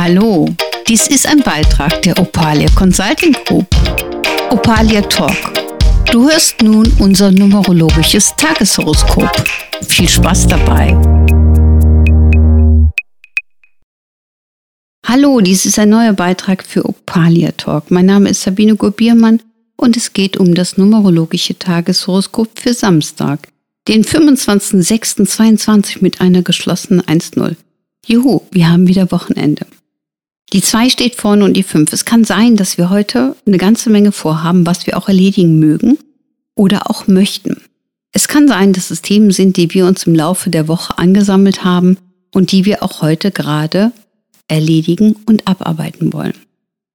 Hallo, dies ist ein Beitrag der Opalia Consulting Group. Opalia Talk. Du hörst nun unser numerologisches Tageshoroskop. Viel Spaß dabei. Hallo, dies ist ein neuer Beitrag für Opalia Talk. Mein Name ist Sabine Gobiermann und es geht um das numerologische Tageshoroskop für Samstag, den 25.06.22 mit einer geschlossenen 1.0. Juhu, wir haben wieder Wochenende. Die 2 steht vorne und die 5. Es kann sein, dass wir heute eine ganze Menge vorhaben, was wir auch erledigen mögen oder auch möchten. Es kann sein, dass es Themen sind, die wir uns im Laufe der Woche angesammelt haben und die wir auch heute gerade erledigen und abarbeiten wollen.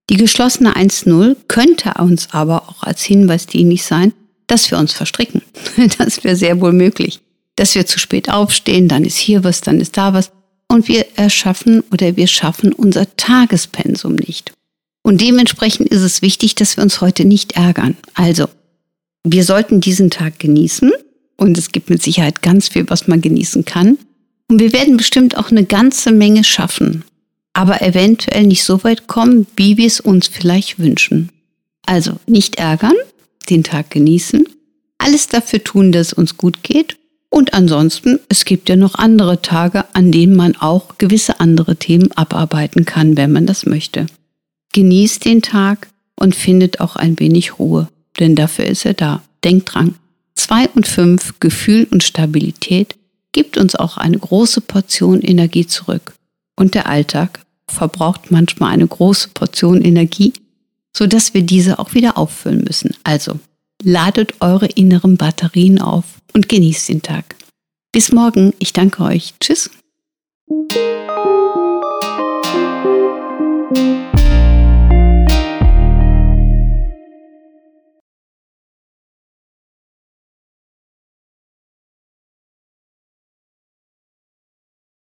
Die geschlossene 1.0 könnte uns aber auch als Hinweis dienlich sein, dass wir uns verstricken. Das wäre sehr wohl möglich. Dass wir zu spät aufstehen, dann ist hier was, dann ist da was und wir erschaffen oder wir schaffen unser Tagespensum nicht. Und dementsprechend ist es wichtig, dass wir uns heute nicht ärgern. Also, wir sollten diesen Tag genießen und es gibt mit Sicherheit ganz viel, was man genießen kann. Und wir werden bestimmt auch eine ganze Menge schaffen, aber eventuell nicht so weit kommen, wie wir es uns vielleicht wünschen. Also nicht ärgern, den Tag genießen, alles dafür tun, dass es uns gut geht und ansonsten, es gibt ja noch andere Tage, an denen man auch gewisse andere Themen abarbeiten kann, wenn man das möchte. Genießt den Tag und findet auch ein wenig Ruhe, denn dafür ist er da. Denkt dran. Zwei und fünf, Gefühl und Stabilität, gibt uns auch eine große Portion Energie zurück. Und der Alltag verbraucht manchmal eine große Portion Energie, sodass wir diese auch wieder auffüllen müssen. Also ladet eure inneren Batterien auf und genießt den Tag. Bis morgen, ich danke euch. Tschüss.